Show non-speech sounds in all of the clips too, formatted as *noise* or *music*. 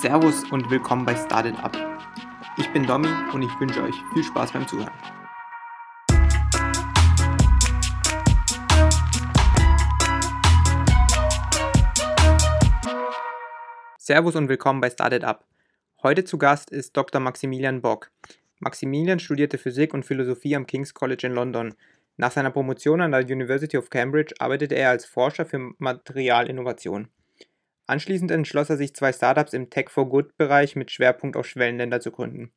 Servus und willkommen bei Started Up. Ich bin Domi und ich wünsche euch viel Spaß beim Zuhören. Servus und willkommen bei Started Up. Heute zu Gast ist Dr. Maximilian Bock. Maximilian studierte Physik und Philosophie am King's College in London. Nach seiner Promotion an der University of Cambridge arbeitete er als Forscher für Materialinnovation. Anschließend entschloss er sich, zwei Startups im Tech for Good-Bereich mit Schwerpunkt auf Schwellenländer zu gründen.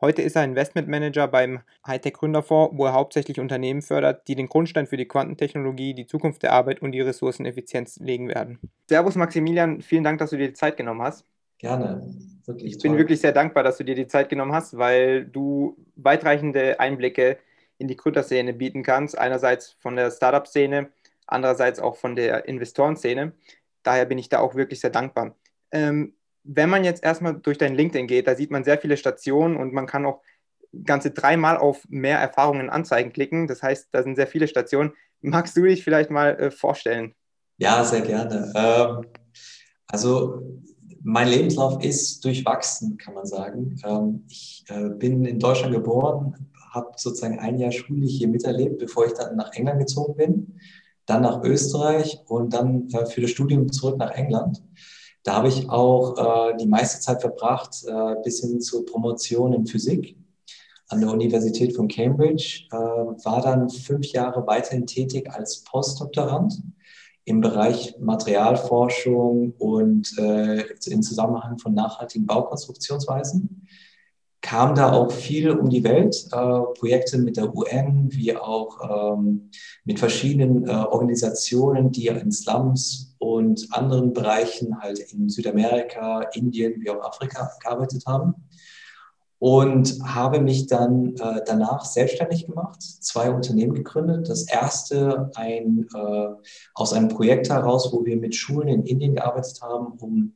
Heute ist er Investmentmanager beim Hightech Gründerfonds, wo er hauptsächlich Unternehmen fördert, die den Grundstein für die Quantentechnologie, die Zukunft der Arbeit und die Ressourceneffizienz legen werden. Servus Maximilian, vielen Dank, dass du dir die Zeit genommen hast. Gerne, wirklich. Ich bin wirklich sehr dankbar, dass du dir die Zeit genommen hast, weil du weitreichende Einblicke in die Gründerszene bieten kannst. Einerseits von der Startup-Szene, andererseits auch von der Investorenszene daher bin ich da auch wirklich sehr dankbar. Ähm, wenn man jetzt erstmal durch dein LinkedIn geht, da sieht man sehr viele Stationen und man kann auch ganze dreimal auf mehr Erfahrungen Anzeigen klicken. Das heißt, da sind sehr viele Stationen. Magst du dich vielleicht mal äh, vorstellen? Ja, sehr gerne. Ähm, also mein Lebenslauf ist durchwachsen, kann man sagen. Ähm, ich äh, bin in Deutschland geboren, habe sozusagen ein Jahr Schule hier miterlebt, bevor ich dann nach England gezogen bin dann nach Österreich und dann äh, für das Studium zurück nach England. Da habe ich auch äh, die meiste Zeit verbracht, äh, bis hin zur Promotion in Physik an der Universität von Cambridge, äh, war dann fünf Jahre weiterhin tätig als Postdoktorand im Bereich Materialforschung und äh, im Zusammenhang von nachhaltigen Baukonstruktionsweisen kam da auch viel um die Welt, äh, Projekte mit der UN, wie auch ähm, mit verschiedenen äh, Organisationen, die in Slums und anderen Bereichen halt in Südamerika, Indien wie auch Afrika gearbeitet haben. Und habe mich dann äh, danach selbstständig gemacht, zwei Unternehmen gegründet. Das erste ein, äh, aus einem Projekt heraus, wo wir mit Schulen in Indien gearbeitet haben, um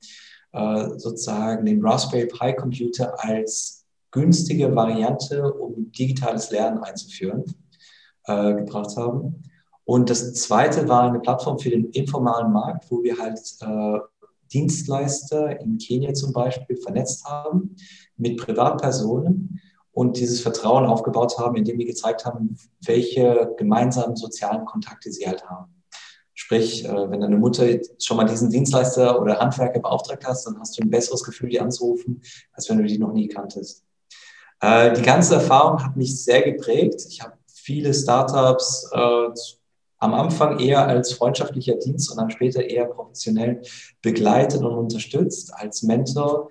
äh, sozusagen den Raspberry Pi Computer als günstige Variante, um digitales Lernen einzuführen, äh, gebracht haben. Und das zweite war eine Plattform für den informalen Markt, wo wir halt äh, Dienstleister in Kenia zum Beispiel vernetzt haben mit Privatpersonen und dieses Vertrauen aufgebaut haben, indem wir gezeigt haben, welche gemeinsamen sozialen Kontakte sie halt haben. Sprich, äh, wenn deine Mutter schon mal diesen Dienstleister oder Handwerker beauftragt hast, dann hast du ein besseres Gefühl, die anzurufen, als wenn du die noch nie kanntest. Äh, die ganze Erfahrung hat mich sehr geprägt. Ich habe viele Startups äh, am Anfang eher als freundschaftlicher Dienst und dann später eher professionell begleitet und unterstützt als Mentor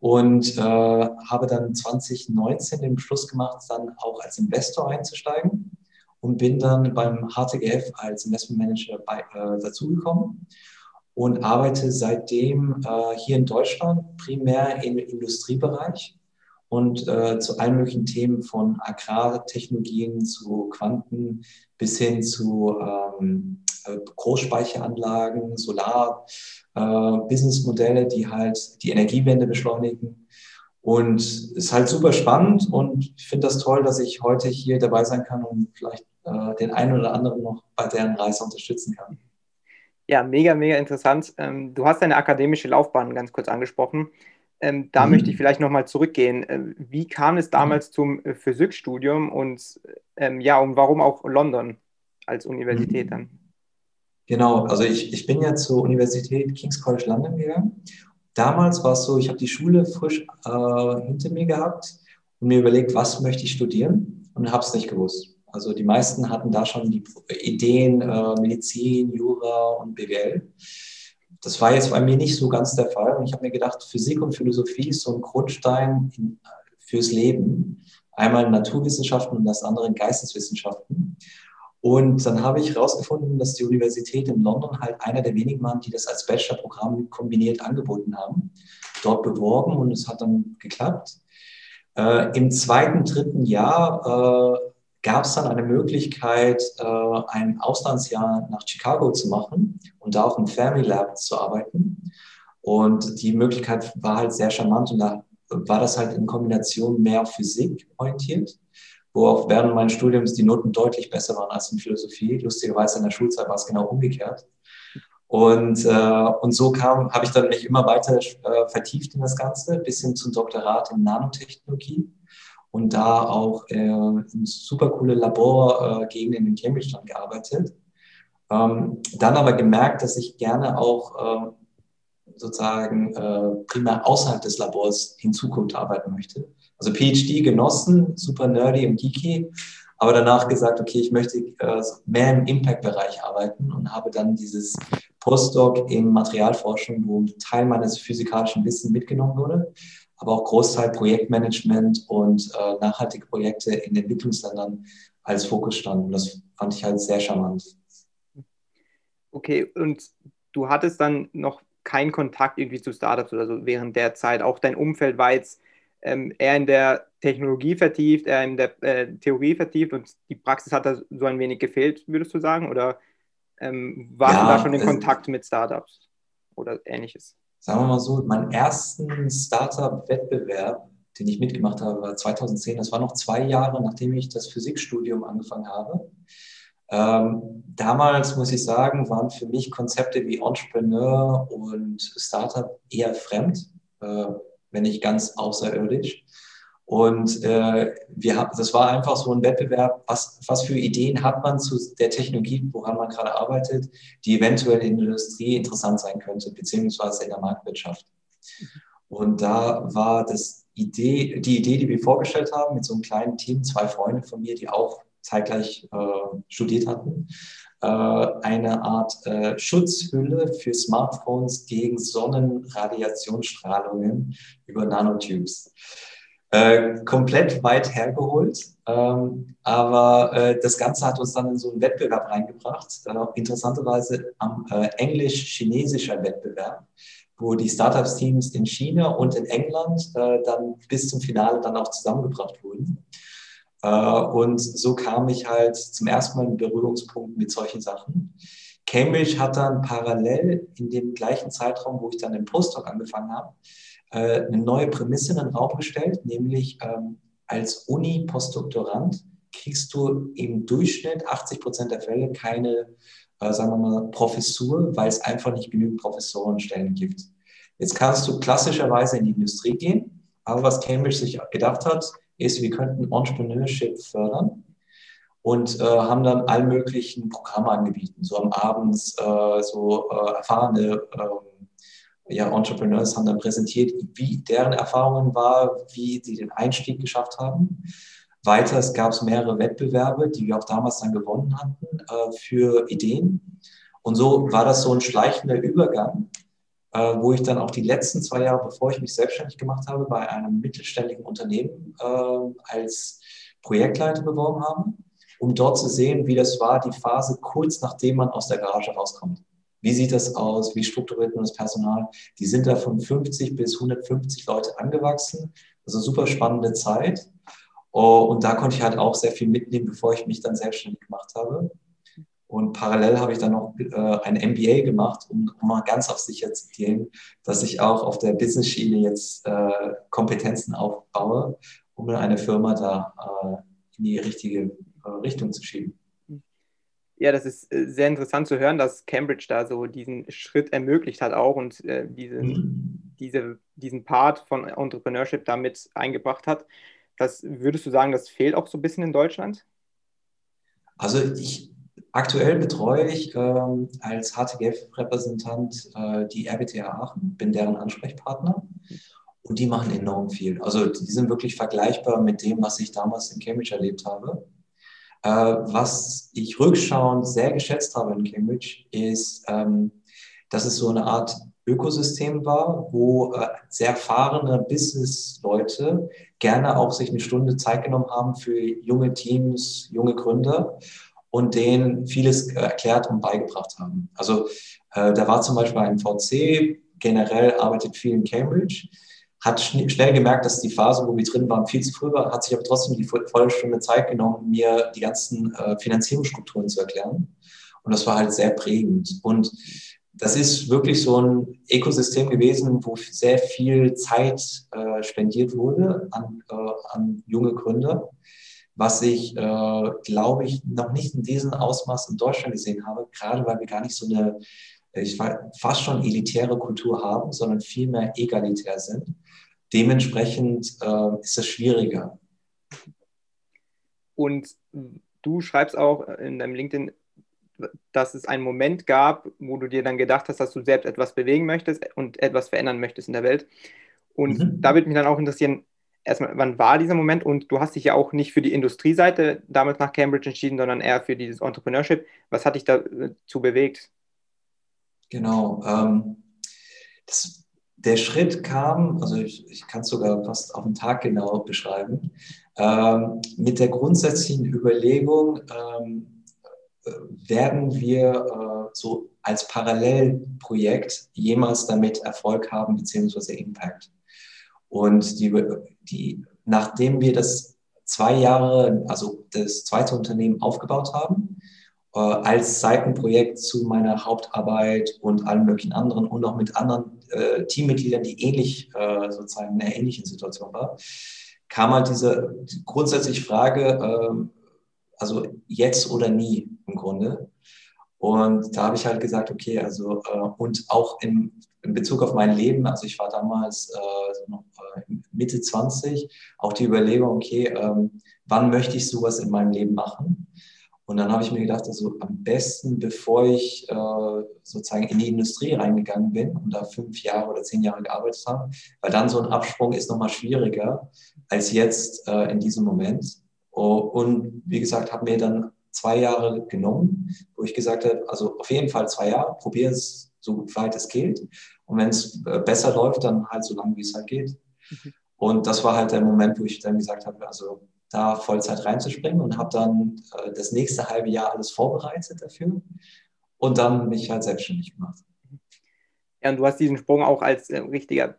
und äh, habe dann 2019 den Beschluss gemacht, dann auch als Investor einzusteigen und bin dann beim HTGF als Investmentmanager äh, dazugekommen und arbeite seitdem äh, hier in Deutschland primär im Industriebereich und äh, zu allen möglichen Themen von Agrartechnologien zu Quanten bis hin zu ähm, äh, Großspeicheranlagen, Solar-Businessmodelle, äh, die halt die Energiewende beschleunigen. Und es ist halt super spannend und ich finde das toll, dass ich heute hier dabei sein kann und vielleicht äh, den einen oder anderen noch bei deren Reise unterstützen kann. Ja, mega, mega interessant. Ähm, du hast deine akademische Laufbahn ganz kurz angesprochen. Ähm, da mhm. möchte ich vielleicht nochmal zurückgehen. Äh, wie kam es damals zum äh, Physikstudium und ähm, ja, und warum auch London als Universität mhm. dann? Genau, also ich, ich bin ja zur Universität King's College London gegangen. Damals war es so, ich habe die Schule frisch äh, hinter mir gehabt und mir überlegt, was möchte ich studieren und habe es nicht gewusst. Also die meisten hatten da schon die Ideen, äh, Medizin, Jura und BWL. Das war jetzt bei mir nicht so ganz der Fall. Und ich habe mir gedacht, Physik und Philosophie ist so ein Grundstein in, fürs Leben. Einmal Naturwissenschaften und das andere Geisteswissenschaften. Und dann habe ich herausgefunden, dass die Universität in London halt einer der wenigen waren, die das als Bachelorprogramm kombiniert angeboten haben. Dort beworben und es hat dann geklappt. Äh, Im zweiten, dritten Jahr äh, gab es dann eine Möglichkeit, äh, ein Auslandsjahr nach Chicago zu machen und da auch im Family Lab zu arbeiten. Und die Möglichkeit war halt sehr charmant und da war das halt in Kombination mehr auf Physik orientiert, wo auch während meines Studiums die Noten deutlich besser waren als in Philosophie. Lustigerweise in der Schulzeit war es genau umgekehrt. Und, äh, und so kam, habe ich dann mich immer weiter äh, vertieft in das Ganze, bis hin zum Doktorat in Nanotechnologie und da auch äh, in super coole Laborgegenden in Cambridge dann gearbeitet. Ähm, dann aber gemerkt, dass ich gerne auch äh, sozusagen äh, primär außerhalb des Labors in Zukunft arbeiten möchte. Also PhD genossen, super nerdy und geeky, aber danach gesagt, okay, ich möchte äh, mehr im Impact-Bereich arbeiten und habe dann dieses Postdoc in Materialforschung, wo Teil meines physikalischen Wissens mitgenommen wurde, aber auch Großteil Projektmanagement und äh, nachhaltige Projekte in Entwicklungsländern als Fokus standen. Das fand ich halt sehr charmant. Okay, und du hattest dann noch keinen Kontakt irgendwie zu Startups oder so während der Zeit. Auch dein Umfeld war jetzt ähm, eher in der Technologie vertieft, eher in der äh, Theorie vertieft und die Praxis hat da so ein wenig gefehlt, würdest du sagen? Oder ähm, warst ja, du da schon in Kontakt mit Startups oder ähnliches? Sagen wir mal so, meinen ersten Startup-Wettbewerb, den ich mitgemacht habe, war 2010. Das war noch zwei Jahre, nachdem ich das Physikstudium angefangen habe. Ähm, damals muss ich sagen, waren für mich Konzepte wie Entrepreneur und Startup eher fremd, äh, wenn nicht ganz außerirdisch. Und äh, wir das war einfach so ein Wettbewerb, was, was für Ideen hat man zu der Technologie, woran man gerade arbeitet, die eventuell in der Industrie interessant sein könnte, beziehungsweise in der Marktwirtschaft. Und da war das Idee, die Idee, die wir vorgestellt haben, mit so einem kleinen Team, zwei Freunde von mir, die auch zeitgleich äh, studiert hatten, äh, eine Art äh, Schutzhülle für Smartphones gegen Sonnenradiationsstrahlungen über Nanotubes. Äh, komplett weit hergeholt, ähm, aber äh, das Ganze hat uns dann in so einen Wettbewerb reingebracht, dann auch interessanterweise am äh, englisch-chinesischer Wettbewerb, wo die Startups-Teams in China und in England dann bis zum Finale dann auch zusammengebracht wurden. Äh, und so kam ich halt zum ersten Mal in Berührungspunkt mit solchen Sachen. Cambridge hat dann parallel in dem gleichen Zeitraum, wo ich dann den Postdoc angefangen habe, äh, eine neue Prämisse in den Raum gestellt, nämlich ähm, als Uni-Postdoktorand kriegst du im Durchschnitt 80 Prozent der Fälle keine, äh, sagen wir mal, Professur, weil es einfach nicht genügend Professorenstellen gibt. Jetzt kannst du klassischerweise in die Industrie gehen, aber was Cambridge sich gedacht hat, ist, wir könnten Entrepreneurship fördern und äh, haben dann all möglichen Programme angeboten. So am Abend äh, so äh, erfahrene ähm, ja, Entrepreneurs haben dann präsentiert, wie deren Erfahrungen war, wie sie den Einstieg geschafft haben. Weiter gab es mehrere Wettbewerbe, die wir auch damals dann gewonnen hatten äh, für Ideen. Und so war das so ein schleichender Übergang äh, wo ich dann auch die letzten zwei Jahre, bevor ich mich selbstständig gemacht habe, bei einem mittelständigen Unternehmen äh, als Projektleiter beworben habe, um dort zu sehen, wie das war, die Phase kurz nachdem man aus der Garage rauskommt. Wie sieht das aus? Wie strukturiert man das Personal? Die sind da von 50 bis 150 Leute angewachsen. Also super spannende Zeit. Oh, und da konnte ich halt auch sehr viel mitnehmen, bevor ich mich dann selbstständig gemacht habe. Und parallel habe ich dann noch äh, ein MBA gemacht, um, mal ganz auf sicher zu gehen, dass ich auch auf der Business-Schiene jetzt äh, Kompetenzen aufbaue, um eine Firma da äh, in die richtige Richtung zu schieben. Ja, das ist äh, sehr interessant zu hören, dass Cambridge da so diesen Schritt ermöglicht hat auch und äh, diesen, mhm. diese, diesen Part von Entrepreneurship damit eingebracht hat. Das würdest du sagen, das fehlt auch so ein bisschen in Deutschland? Also ich, Aktuell betreue ich ähm, als HTGF-Repräsentant äh, die RWTH Aachen, bin deren Ansprechpartner und die machen enorm viel. Also die sind wirklich vergleichbar mit dem, was ich damals in Cambridge erlebt habe. Äh, was ich rückschauend sehr geschätzt habe in Cambridge, ist, ähm, dass es so eine Art Ökosystem war, wo äh, sehr erfahrene Business-Leute gerne auch sich eine Stunde Zeit genommen haben für junge Teams, junge Gründer und denen vieles äh, erklärt und beigebracht haben. Also äh, da war zum Beispiel ein VC, generell arbeitet viel in Cambridge, hat schn schnell gemerkt, dass die Phase, wo wir drin waren, viel zu früh war, hat sich aber trotzdem die volle Stunde Zeit genommen, mir die ganzen äh, Finanzierungsstrukturen zu erklären. Und das war halt sehr prägend. Und das ist wirklich so ein Ökosystem gewesen, wo sehr viel Zeit äh, spendiert wurde an, äh, an junge Gründer was ich, glaube ich, noch nicht in diesem Ausmaß in Deutschland gesehen habe, gerade weil wir gar nicht so eine ich fast schon elitäre Kultur haben, sondern vielmehr egalitär sind. Dementsprechend äh, ist es schwieriger. Und du schreibst auch in deinem LinkedIn, dass es einen Moment gab, wo du dir dann gedacht hast, dass du selbst etwas bewegen möchtest und etwas verändern möchtest in der Welt. Und mhm. da würde mich dann auch interessieren, erstmal, wann war dieser Moment? Und du hast dich ja auch nicht für die Industrieseite damals nach Cambridge entschieden, sondern eher für dieses Entrepreneurship. Was hat dich dazu bewegt? Genau. Ähm, das, der Schritt kam, also ich, ich kann es sogar fast auf den Tag genau beschreiben, ähm, mit der grundsätzlichen Überlegung, ähm, werden wir äh, so als Parallelprojekt jemals damit Erfolg haben, beziehungsweise Impact. Und die, die, nachdem wir das zwei Jahre, also das zweite Unternehmen aufgebaut haben, äh, als Seitenprojekt zu meiner Hauptarbeit und allen möglichen anderen und auch mit anderen äh, Teammitgliedern, die ähnlich äh, sozusagen in einer ähnlichen Situation waren, kam halt diese grundsätzliche Frage, ähm, also jetzt oder nie im Grunde. Und da habe ich halt gesagt, okay, also äh, und auch in, in, Bezug auf mein Leben, also ich war damals äh, noch, äh, Mitte 20, auch die Überlegung, okay, ähm, wann möchte ich sowas in meinem Leben machen? Und dann habe ich mir gedacht, also am besten, bevor ich äh, sozusagen in die Industrie reingegangen bin und da fünf Jahre oder zehn Jahre gearbeitet habe, weil dann so ein Absprung ist nochmal schwieriger als jetzt äh, in diesem Moment. Oh, und wie gesagt, habe mir dann zwei Jahre genommen, wo ich gesagt habe, also auf jeden Fall zwei Jahre, probiere es so weit es geht. Und wenn es äh, besser läuft, dann halt so lange, wie es halt geht. Mhm. Und das war halt der Moment, wo ich dann gesagt habe, also da Vollzeit reinzuspringen und habe dann äh, das nächste halbe Jahr alles vorbereitet dafür und dann mich halt selbstständig gemacht. Ja, und du hast diesen Sprung auch als äh, richtiger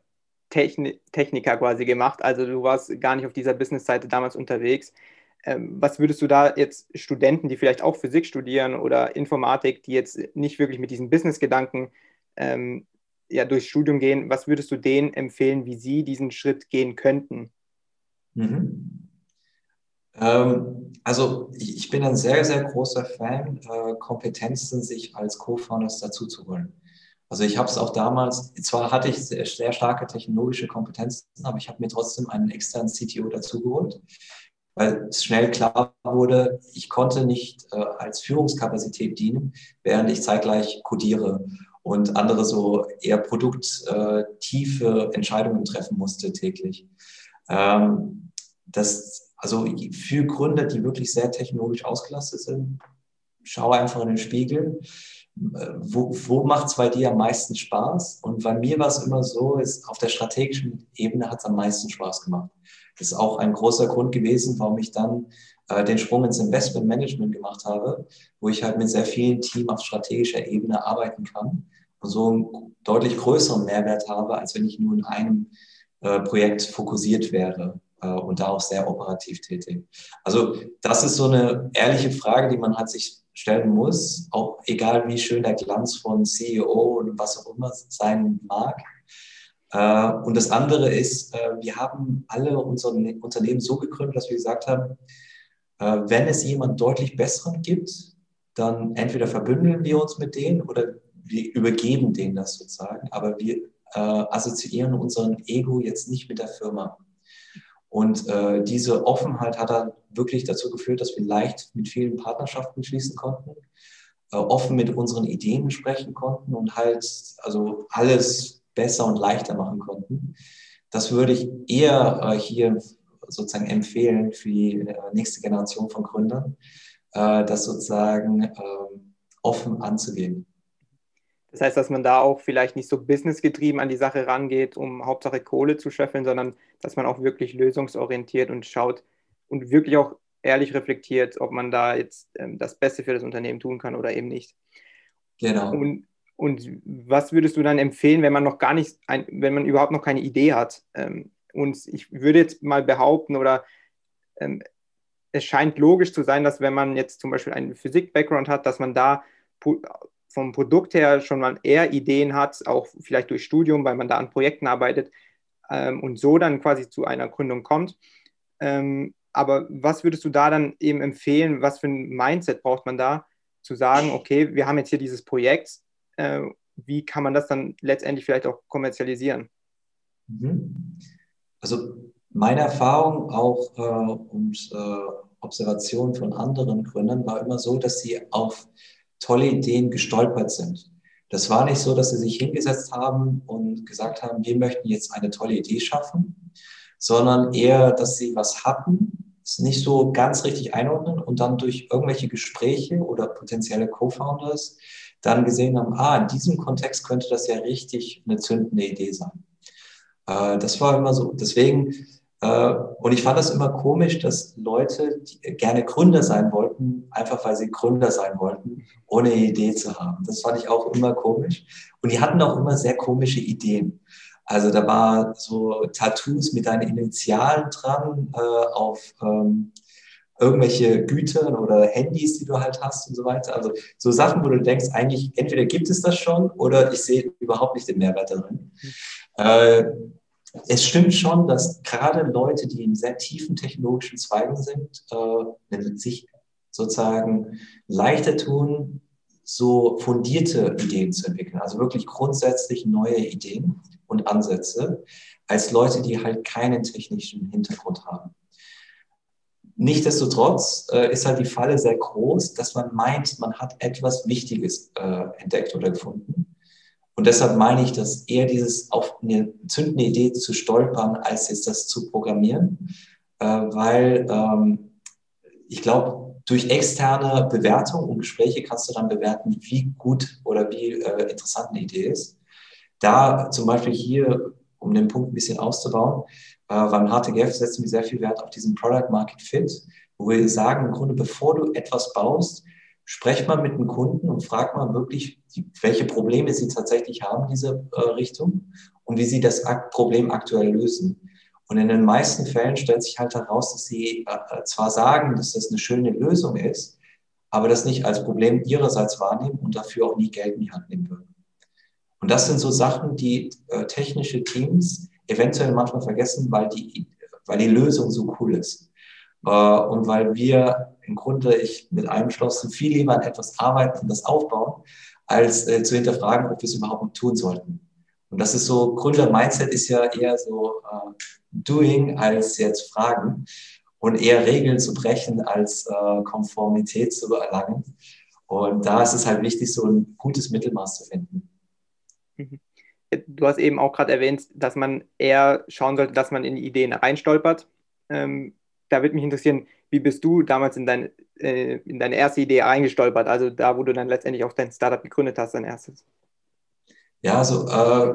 Techni Techniker quasi gemacht. Also du warst gar nicht auf dieser Business-Seite damals unterwegs. Ähm, was würdest du da jetzt Studenten, die vielleicht auch Physik studieren oder Informatik, die jetzt nicht wirklich mit diesen Business-Gedanken ähm, ja, durchs Studium gehen, was würdest du denen empfehlen, wie sie diesen Schritt gehen könnten? Mhm. Ähm, also ich, ich, bin ein sehr, sehr großer Fan, äh, Kompetenzen sich als Co-Founders dazu zu holen. Also ich habe es auch damals, zwar hatte ich sehr, sehr starke technologische Kompetenzen, aber ich habe mir trotzdem einen externen CTO dazu geholt, weil es schnell klar wurde, ich konnte nicht äh, als Führungskapazität dienen, während ich zeitgleich codiere und andere so eher produkttiefe äh, Entscheidungen treffen musste täglich. Ähm, das, also für Gründer, die wirklich sehr technologisch ausgelastet sind, schau einfach in den Spiegel. Wo, wo macht es bei dir am meisten Spaß? Und bei mir war es immer so, ist, auf der strategischen Ebene hat es am meisten Spaß gemacht. Das ist auch ein großer Grund gewesen, warum ich dann äh, den Sprung ins Investment Management gemacht habe, wo ich halt mit sehr vielen Teams auf strategischer Ebene arbeiten kann und so einen deutlich größeren Mehrwert habe, als wenn ich nur in einem äh, Projekt fokussiert wäre und da auch sehr operativ tätig. Also das ist so eine ehrliche Frage, die man halt sich stellen muss, auch egal wie schön der Glanz von CEO und was auch immer sein mag. Äh, und das andere ist, äh, wir haben alle unser Unternehmen so gegründet, dass wir gesagt haben, äh, wenn es jemand deutlich besseren gibt, dann entweder verbündeln wir uns mit denen oder wir übergeben denen das sozusagen, aber wir assoziieren unseren Ego jetzt nicht mit der Firma. Und äh, diese Offenheit hat dann wirklich dazu geführt, dass wir leicht mit vielen Partnerschaften schließen konnten, äh, offen mit unseren Ideen sprechen konnten und halt also alles besser und leichter machen konnten. Das würde ich eher äh, hier sozusagen empfehlen für die äh, nächste Generation von Gründern, äh, das sozusagen ähm, offen anzugehen. Das heißt, dass man da auch vielleicht nicht so businessgetrieben an die Sache rangeht, um Hauptsache Kohle zu scheffeln, sondern dass man auch wirklich lösungsorientiert und schaut und wirklich auch ehrlich reflektiert, ob man da jetzt ähm, das Beste für das Unternehmen tun kann oder eben nicht. Genau. Und, und was würdest du dann empfehlen, wenn man noch gar nicht, ein, wenn man überhaupt noch keine Idee hat? Ähm, und ich würde jetzt mal behaupten, oder ähm, es scheint logisch zu sein, dass wenn man jetzt zum Beispiel einen Physik-Background hat, dass man da vom Produkt her schon mal eher Ideen hat, auch vielleicht durch Studium, weil man da an Projekten arbeitet ähm, und so dann quasi zu einer Gründung kommt. Ähm, aber was würdest du da dann eben empfehlen? Was für ein Mindset braucht man da, zu sagen, okay, wir haben jetzt hier dieses Projekt äh, wie kann man das dann letztendlich vielleicht auch kommerzialisieren? Mhm. Also meine Erfahrung auch äh, und äh, Observation von anderen Gründern war immer so, dass sie auf tolle Ideen gestolpert sind. Das war nicht so, dass sie sich hingesetzt haben und gesagt haben, wir möchten jetzt eine tolle Idee schaffen, sondern eher, dass sie was hatten, es nicht so ganz richtig einordnen und dann durch irgendwelche Gespräche oder potenzielle Co-Founders dann gesehen haben, ah, in diesem Kontext könnte das ja richtig eine zündende Idee sein. Äh, das war immer so. Deswegen, und ich fand das immer komisch, dass Leute gerne Gründer sein wollten, einfach weil sie Gründer sein wollten, ohne eine Idee zu haben. Das fand ich auch immer komisch. Und die hatten auch immer sehr komische Ideen. Also da war so Tattoos mit deinen Initialen dran äh, auf ähm, irgendwelche Güter oder Handys, die du halt hast und so weiter. Also so Sachen, wo du denkst, eigentlich entweder gibt es das schon oder ich sehe überhaupt nicht den Mehrwert darin. Äh, es stimmt schon, dass gerade Leute, die in sehr tiefen technologischen Zweigen sind, äh, sich sozusagen leichter tun, so fundierte Ideen zu entwickeln, also wirklich grundsätzlich neue Ideen und Ansätze, als Leute, die halt keinen technischen Hintergrund haben. Nichtsdestotrotz äh, ist halt die Falle sehr groß, dass man meint, man hat etwas Wichtiges äh, entdeckt oder gefunden. Und deshalb meine ich, dass eher dieses auf eine zündende Idee zu stolpern, als jetzt das zu programmieren, äh, weil ähm, ich glaube, durch externe Bewertung und Gespräche kannst du dann bewerten, wie gut oder wie äh, interessant eine Idee ist. Da zum Beispiel hier, um den Punkt ein bisschen auszubauen, äh, beim HTGF setzen wir sehr viel Wert auf diesen Product Market Fit, wo wir sagen, im Grunde, bevor du etwas baust, sprech mal mit dem Kunden und frag mal wirklich, welche Probleme sie tatsächlich haben in diese äh, Richtung und wie sie das Problem aktuell lösen. Und in den meisten Fällen stellt sich halt heraus, dass sie äh, zwar sagen, dass das eine schöne Lösung ist, aber das nicht als Problem ihrerseits wahrnehmen und dafür auch nie Geld in die Hand nehmen würden. Und das sind so Sachen, die äh, technische Teams eventuell manchmal vergessen, weil die, weil die Lösung so cool ist. Äh, und weil wir im Grunde, ich mit einem Schloss viel lieber an etwas arbeiten und das aufbauen, als äh, zu hinterfragen, ob wir es überhaupt tun sollten. Und das ist so, Gründer-Mindset ist ja eher so äh, Doing als jetzt Fragen und eher Regeln zu brechen als äh, Konformität zu erlangen. Und da ist es halt wichtig, so ein gutes Mittelmaß zu finden. Mhm du hast eben auch gerade erwähnt, dass man eher schauen sollte, dass man in Ideen reinstolpert. Ähm, da würde mich interessieren, wie bist du damals in, dein, äh, in deine erste Idee reingestolpert? Also da, wo du dann letztendlich auch dein Startup gegründet hast, dein erstes. Ja, also äh,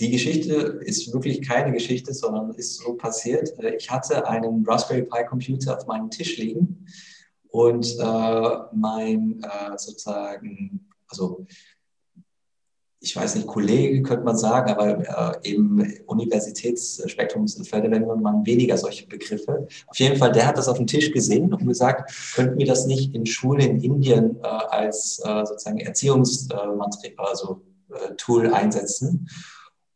die Geschichte ist wirklich keine Geschichte, sondern ist so passiert. Äh, ich hatte einen Raspberry Pi Computer auf meinem Tisch liegen und äh, mein äh, sozusagen, also ich weiß nicht, Kollege könnte man sagen, aber äh, im Universitätsspektrumsfeld verwendet man weniger solche Begriffe. Auf jeden Fall, der hat das auf dem Tisch gesehen und gesagt, könnten wir das nicht in Schulen in Indien äh, als äh, sozusagen Erziehungstool also, äh, einsetzen?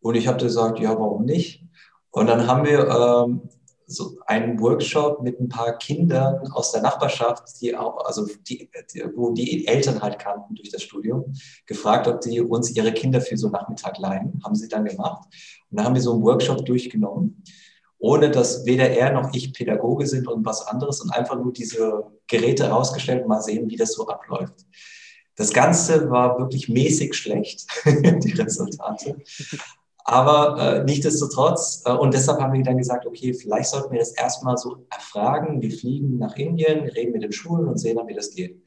Und ich habe gesagt, ja, warum nicht? Und dann haben wir ähm, so einen Workshop mit ein paar Kindern aus der Nachbarschaft, die auch, also die, die, wo die Eltern halt kannten durch das Studium, gefragt, ob die uns ihre Kinder für so einen Nachmittag leihen. Haben sie dann gemacht. Und dann haben wir so einen Workshop durchgenommen, ohne dass weder er noch ich Pädagoge sind und was anderes und einfach nur diese Geräte rausgestellt und mal sehen, wie das so abläuft. Das Ganze war wirklich mäßig schlecht, *laughs* die Resultate. Aber äh, nichtsdestotrotz, äh, und deshalb haben wir dann gesagt, okay, vielleicht sollten wir das erstmal so erfragen. Wir fliegen nach Indien, reden mit den Schulen und sehen dann, wie das geht.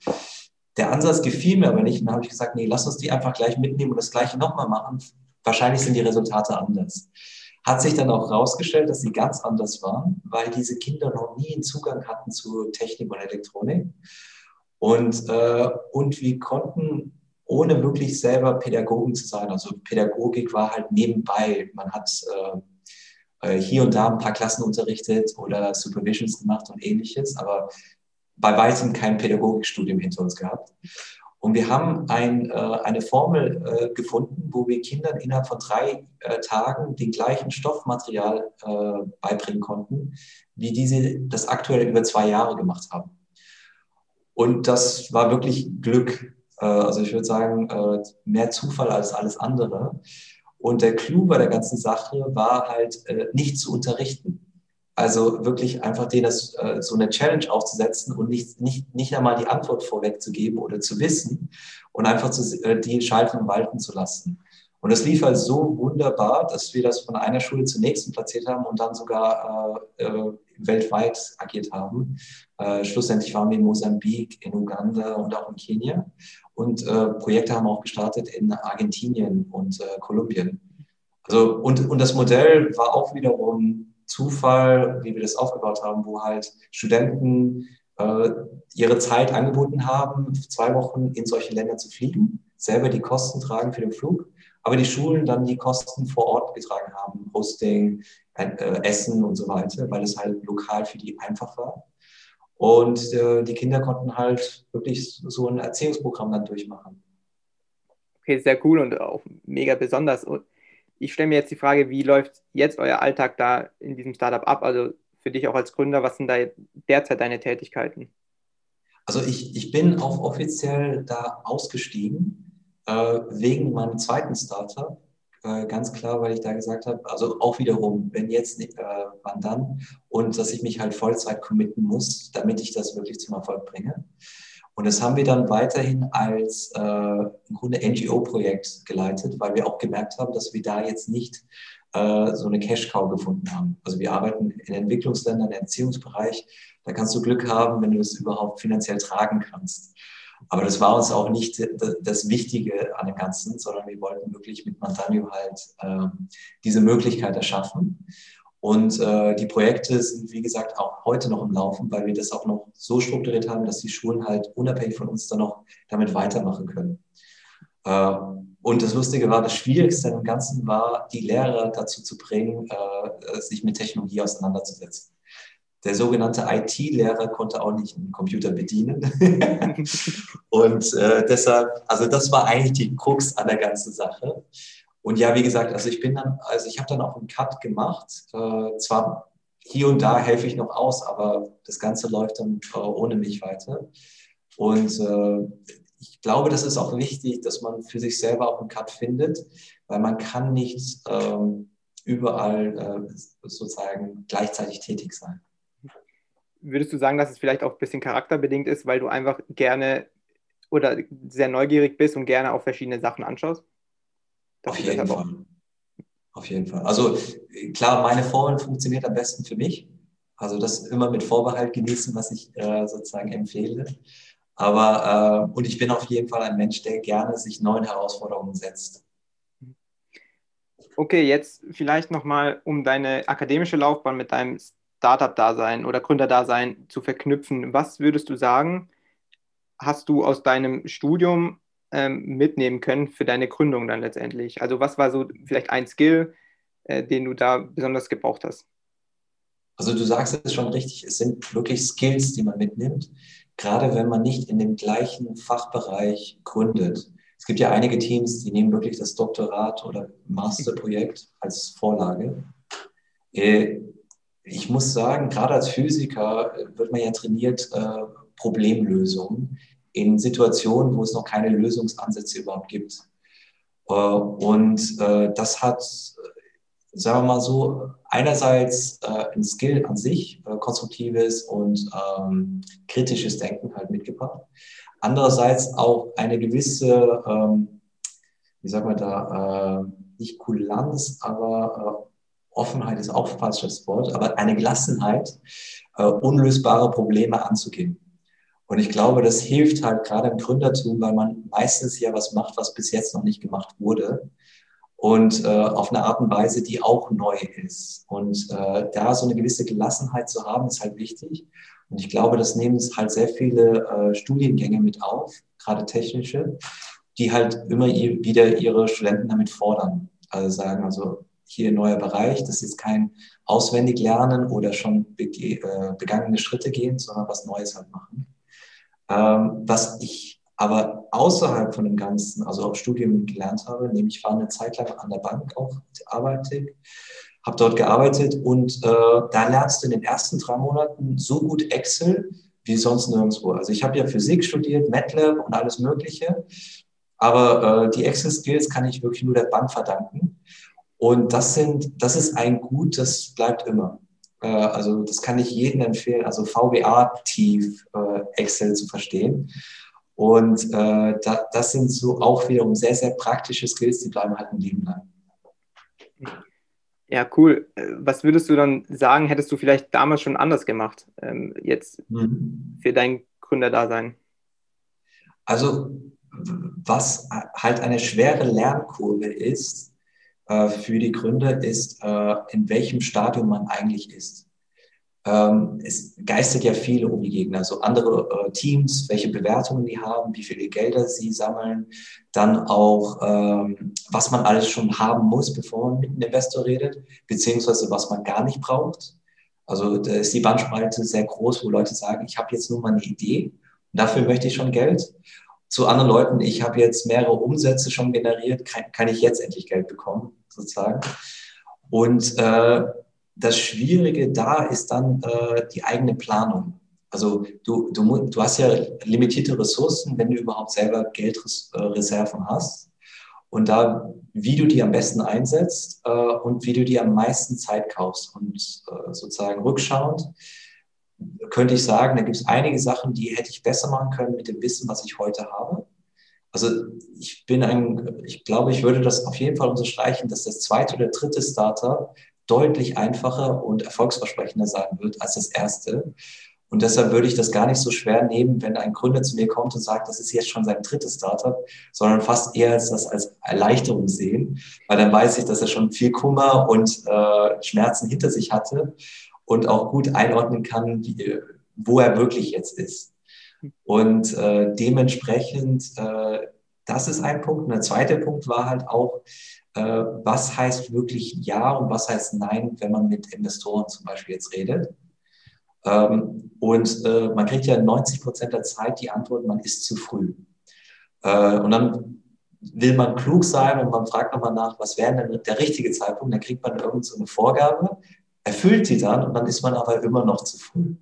Der Ansatz gefiel mir aber nicht. Und dann habe ich gesagt, nee, lass uns die einfach gleich mitnehmen und das Gleiche nochmal machen. Wahrscheinlich sind die Resultate anders. Hat sich dann auch herausgestellt, dass sie ganz anders waren, weil diese Kinder noch nie einen Zugang hatten zu Technik und Elektronik. Und, äh, und wir konnten ohne wirklich selber Pädagogen zu sein. Also Pädagogik war halt nebenbei. Man hat äh, äh, hier und da ein paar Klassen unterrichtet oder Supervisions gemacht und ähnliches, aber bei weitem kein Pädagogikstudium hinter uns gehabt. Und wir haben ein, äh, eine Formel äh, gefunden, wo wir Kindern innerhalb von drei äh, Tagen den gleichen Stoffmaterial äh, beibringen konnten, wie diese das aktuell über zwei Jahre gemacht haben. Und das war wirklich Glück also ich würde sagen, äh, mehr Zufall als alles andere. Und der Clou bei der ganzen Sache war halt, äh, nicht zu unterrichten. Also wirklich einfach denen das, äh, so eine Challenge aufzusetzen und nicht, nicht, nicht einmal die Antwort vorwegzugeben oder zu wissen und einfach zu, äh, die schalten und walten zu lassen. Und das lief halt so wunderbar, dass wir das von einer Schule zur nächsten platziert haben und dann sogar äh, äh, weltweit agiert haben. Äh, schlussendlich waren wir in Mosambik, in Uganda und auch in Kenia. Und äh, Projekte haben auch gestartet in Argentinien und äh, Kolumbien. Also, und, und das Modell war auch wiederum Zufall, wie wir das aufgebaut haben, wo halt Studenten äh, ihre Zeit angeboten haben, zwei Wochen in solche Länder zu fliegen, selber die Kosten tragen für den Flug, aber die Schulen dann die Kosten vor Ort getragen haben, Hosting, äh, Essen und so weiter, weil es halt lokal für die einfach war. Und äh, die Kinder konnten halt wirklich so ein Erziehungsprogramm dann durchmachen. Okay, sehr cool und auch mega besonders. Und ich stelle mir jetzt die Frage, wie läuft jetzt euer Alltag da in diesem Startup ab? Also für dich auch als Gründer, was sind da derzeit deine Tätigkeiten? Also ich, ich bin auch offiziell da ausgestiegen äh, wegen meinem zweiten Startup. Äh, ganz klar, weil ich da gesagt habe, also auch wiederum, wenn jetzt äh, wann dann? Und dass ich mich halt Vollzeit committen muss, damit ich das wirklich zum Erfolg bringe. Und das haben wir dann weiterhin als äh, im Grunde NGO-Projekt geleitet, weil wir auch gemerkt haben, dass wir da jetzt nicht äh, so eine Cash-Cow gefunden haben. Also wir arbeiten in Entwicklungsländern, im Erziehungsbereich. Da kannst du Glück haben, wenn du es überhaupt finanziell tragen kannst. Aber das war uns auch nicht das Wichtige an dem Ganzen, sondern wir wollten wirklich mit Mantanio halt äh, diese Möglichkeit erschaffen. Und äh, die Projekte sind, wie gesagt, auch heute noch im Laufen, weil wir das auch noch so strukturiert haben, dass die Schulen halt unabhängig von uns dann noch damit weitermachen können. Äh, und das Lustige war, das Schwierigste im Ganzen war, die Lehrer dazu zu bringen, äh, sich mit Technologie auseinanderzusetzen. Der sogenannte IT-Lehrer konnte auch nicht einen Computer bedienen. *laughs* und äh, deshalb, also das war eigentlich die Krux an der ganzen Sache. Und ja, wie gesagt, also ich bin dann, also ich habe dann auch einen Cut gemacht. Äh, zwar hier und da helfe ich noch aus, aber das Ganze läuft dann äh, ohne mich weiter. Und äh, ich glaube, das ist auch wichtig, dass man für sich selber auch einen Cut findet, weil man kann nicht ähm, überall äh, sozusagen gleichzeitig tätig sein. Würdest du sagen, dass es vielleicht auch ein bisschen charakterbedingt ist, weil du einfach gerne oder sehr neugierig bist und gerne auch verschiedene Sachen anschaust? Auf jeden Fall. Auf jeden Fall. Also klar, meine Formel funktioniert am besten für mich. Also das immer mit Vorbehalt genießen, was ich äh, sozusagen empfehle. Aber äh, und ich bin auf jeden Fall ein Mensch, der gerne sich neuen Herausforderungen setzt. Okay, jetzt vielleicht nochmal, um deine akademische Laufbahn mit deinem Startup-Dasein oder Gründerdasein zu verknüpfen. Was würdest du sagen, hast du aus deinem Studium ähm, mitnehmen können für deine Gründung dann letztendlich? Also was war so vielleicht ein Skill, äh, den du da besonders gebraucht hast? Also du sagst es schon richtig, es sind wirklich Skills, die man mitnimmt, gerade wenn man nicht in dem gleichen Fachbereich gründet. Es gibt ja einige Teams, die nehmen wirklich das Doktorat oder Masterprojekt als Vorlage. Äh, ich muss sagen, gerade als Physiker wird man ja trainiert, äh, Problemlösungen in Situationen, wo es noch keine Lösungsansätze überhaupt gibt. Äh, und äh, das hat, sagen wir mal so, einerseits äh, ein Skill an sich, konstruktives und ähm, kritisches Denken halt mitgebracht. Andererseits auch eine gewisse, ähm, wie sagen wir da, nicht Kulanz, aber Offenheit ist auch falsches Wort, aber eine Gelassenheit, unlösbare Probleme anzugehen. Und ich glaube, das hilft halt gerade im Gründertum, weil man meistens ja was macht, was bis jetzt noch nicht gemacht wurde. Und äh, auf eine Art und Weise, die auch neu ist. Und äh, da so eine gewisse Gelassenheit zu haben, ist halt wichtig. Und ich glaube, das nehmen halt sehr viele äh, Studiengänge mit auf, gerade technische, die halt immer wieder ihre Studenten damit fordern. Also sagen, also hier ein neuer Bereich, das ist jetzt kein auswendig lernen oder schon äh, begangene Schritte gehen, sondern was Neues halt machen. Ähm, was ich aber außerhalb von dem Ganzen, also auch Studium gelernt habe, nämlich war eine Zeit lang an der Bank auch arbeitig, habe dort gearbeitet und äh, da lernst du in den ersten drei Monaten so gut Excel, wie sonst nirgendwo. Also ich habe ja Physik studiert, MATLAB und alles Mögliche, aber äh, die Excel-Skills kann ich wirklich nur der Bank verdanken. Und das sind, das ist ein Gut, das bleibt immer. Äh, also das kann ich jedem empfehlen, also VBA tief äh, Excel zu verstehen. Und äh, da, das sind so auch wiederum sehr, sehr praktische Skills, die bleiben halt ein Leben lang. Ja, cool. Äh, was würdest du dann sagen, hättest du vielleicht damals schon anders gemacht, ähm, jetzt mhm. für dein Gründerdasein? Also, was halt eine schwere Lernkurve ist äh, für die Gründer, ist, äh, in welchem Stadium man eigentlich ist. Ähm, es geistert ja viele um die Gegner, also andere äh, Teams, welche Bewertungen die haben, wie viele Gelder sie sammeln, dann auch, ähm, was man alles schon haben muss, bevor man mit einem Investor redet, beziehungsweise was man gar nicht braucht. Also da ist die Bandspreite sehr groß, wo Leute sagen, ich habe jetzt nur mal eine Idee und dafür möchte ich schon Geld. Zu anderen Leuten, ich habe jetzt mehrere Umsätze schon generiert, kann, kann ich jetzt endlich Geld bekommen, sozusagen. Und äh, das Schwierige da ist dann äh, die eigene Planung. Also du, du, du hast ja limitierte Ressourcen, wenn du überhaupt selber Geldreserven hast. Und da, wie du die am besten einsetzt äh, und wie du die am meisten Zeit kaufst. Und äh, sozusagen rückschauend könnte ich sagen, da gibt es einige Sachen, die hätte ich besser machen können mit dem Wissen, was ich heute habe. Also ich bin ein, ich glaube, ich würde das auf jeden Fall unterstreichen, dass das zweite oder dritte Startup deutlich einfacher und erfolgsversprechender sein wird als das erste. Und deshalb würde ich das gar nicht so schwer nehmen, wenn ein Gründer zu mir kommt und sagt, das ist jetzt schon sein drittes Startup, sondern fast eher als das als Erleichterung sehen, weil dann weiß ich, dass er schon viel Kummer und äh, Schmerzen hinter sich hatte und auch gut einordnen kann, wie, wo er wirklich jetzt ist. Und äh, dementsprechend, äh, das ist ein Punkt. Und der zweite Punkt war halt auch, äh, was heißt wirklich Ja und was heißt Nein, wenn man mit Investoren zum Beispiel jetzt redet. Ähm, und äh, man kriegt ja 90 Prozent der Zeit die Antwort, man ist zu früh. Äh, und dann will man klug sein und man fragt nochmal nach, was wäre denn der richtige Zeitpunkt, dann kriegt man irgendeine so Vorgabe, erfüllt sie dann und dann ist man aber immer noch zu früh.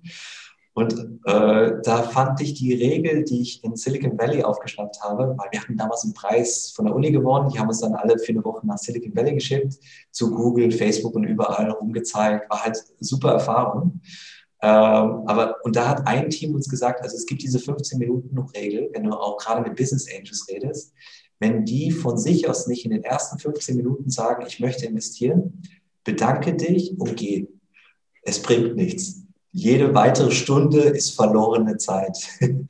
Und äh, da fand ich die Regel, die ich in Silicon Valley aufgeschnappt habe, weil wir hatten damals einen Preis von der Uni gewonnen, die haben uns dann alle für eine Woche nach Silicon Valley geschickt, zu Google, Facebook und überall rumgezeigt, war halt super Erfahrung. Ähm, aber, und da hat ein Team uns gesagt, also es gibt diese 15-Minuten-Regel, wenn du auch gerade mit Business Angels redest, wenn die von sich aus nicht in den ersten 15 Minuten sagen, ich möchte investieren, bedanke dich und geh. Es bringt nichts jede weitere Stunde ist verlorene Zeit. *laughs*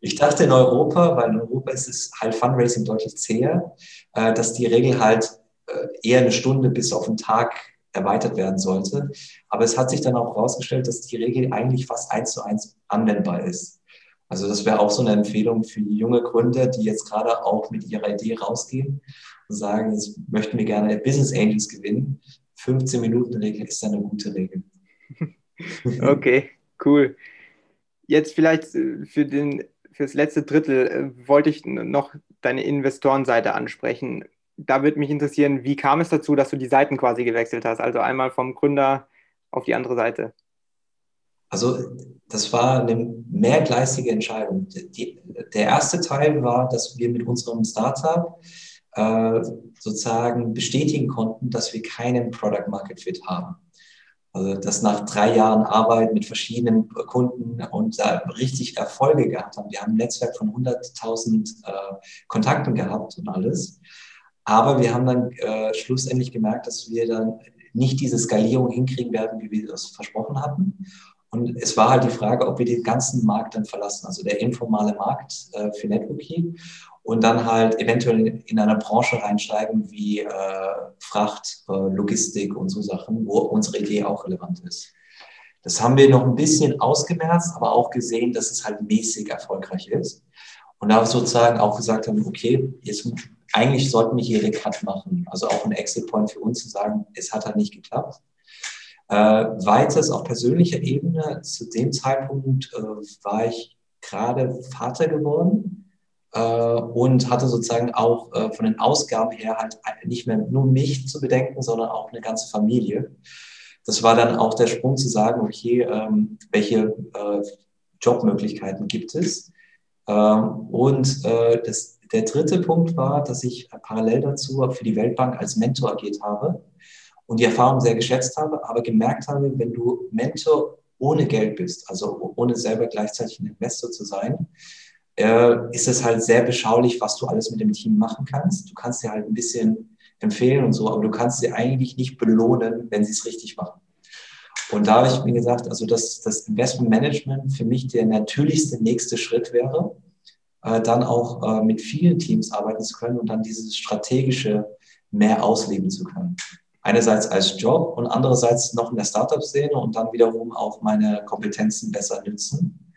Ich dachte in Europa, weil in Europa ist es halt Fundraising deutlich zäher, äh, dass die Regel halt äh, eher eine Stunde bis auf einen Tag erweitert werden sollte. Aber es hat sich dann auch herausgestellt, dass die Regel eigentlich fast eins zu eins anwendbar ist. Also das wäre auch so eine Empfehlung für junge Gründer, die jetzt gerade auch mit ihrer Idee rausgehen und sagen, jetzt möchten wir gerne Business Angels gewinnen. 15 Minuten Regel ist eine gute Regel. *laughs* Okay, cool. Jetzt vielleicht äh, für den fürs letzte Drittel äh, wollte ich noch deine Investorenseite ansprechen. Da würde mich interessieren, wie kam es dazu, dass du die Seiten quasi gewechselt hast? Also einmal vom Gründer auf die andere Seite. Also das war eine mehrgleisige Entscheidung. Die, der erste Teil war, dass wir mit unserem Startup äh, sozusagen bestätigen konnten, dass wir keinen Product Market Fit haben. Also das nach drei Jahren Arbeit mit verschiedenen Kunden und da richtig Erfolge gehabt haben. Wir haben ein Netzwerk von 100.000 äh, Kontakten gehabt und alles. Aber wir haben dann äh, schlussendlich gemerkt, dass wir dann nicht diese Skalierung hinkriegen werden, wie wir das versprochen hatten. Und es war halt die Frage, ob wir den ganzen Markt dann verlassen, also der informale Markt äh, für Networking und dann halt eventuell in eine Branche reinsteigen wie äh, Fracht, äh, Logistik und so Sachen, wo unsere Idee auch relevant ist. Das haben wir noch ein bisschen ausgemerzt, aber auch gesehen, dass es halt mäßig erfolgreich ist. Und da sozusagen auch gesagt haben, okay, jetzt eigentlich sollten wir hier Cut machen. Also auch ein Exit-Point für uns zu sagen, es hat halt nicht geklappt. Äh, weiters auf persönlicher Ebene, zu dem Zeitpunkt äh, war ich gerade Vater geworden äh, und hatte sozusagen auch äh, von den Ausgaben her halt nicht mehr nur mich zu bedenken, sondern auch eine ganze Familie. Das war dann auch der Sprung zu sagen, okay, ähm, welche äh, Jobmöglichkeiten gibt es. Ähm, und äh, das, der dritte Punkt war, dass ich parallel dazu für die Weltbank als Mentor agiert habe und die Erfahrung sehr geschätzt habe, aber gemerkt habe, wenn du Mentor ohne Geld bist, also ohne selber gleichzeitig ein Investor zu sein, ist es halt sehr beschaulich, was du alles mit dem Team machen kannst. Du kannst dir halt ein bisschen empfehlen und so, aber du kannst sie eigentlich nicht belohnen, wenn sie es richtig machen. Und da habe ich mir gesagt, also dass das Investment Management für mich der natürlichste nächste Schritt wäre, äh, dann auch äh, mit vielen Teams arbeiten zu können und dann dieses strategische mehr ausleben zu können. Einerseits als Job und andererseits noch in der Startup-Szene und dann wiederum auch meine Kompetenzen besser nützen.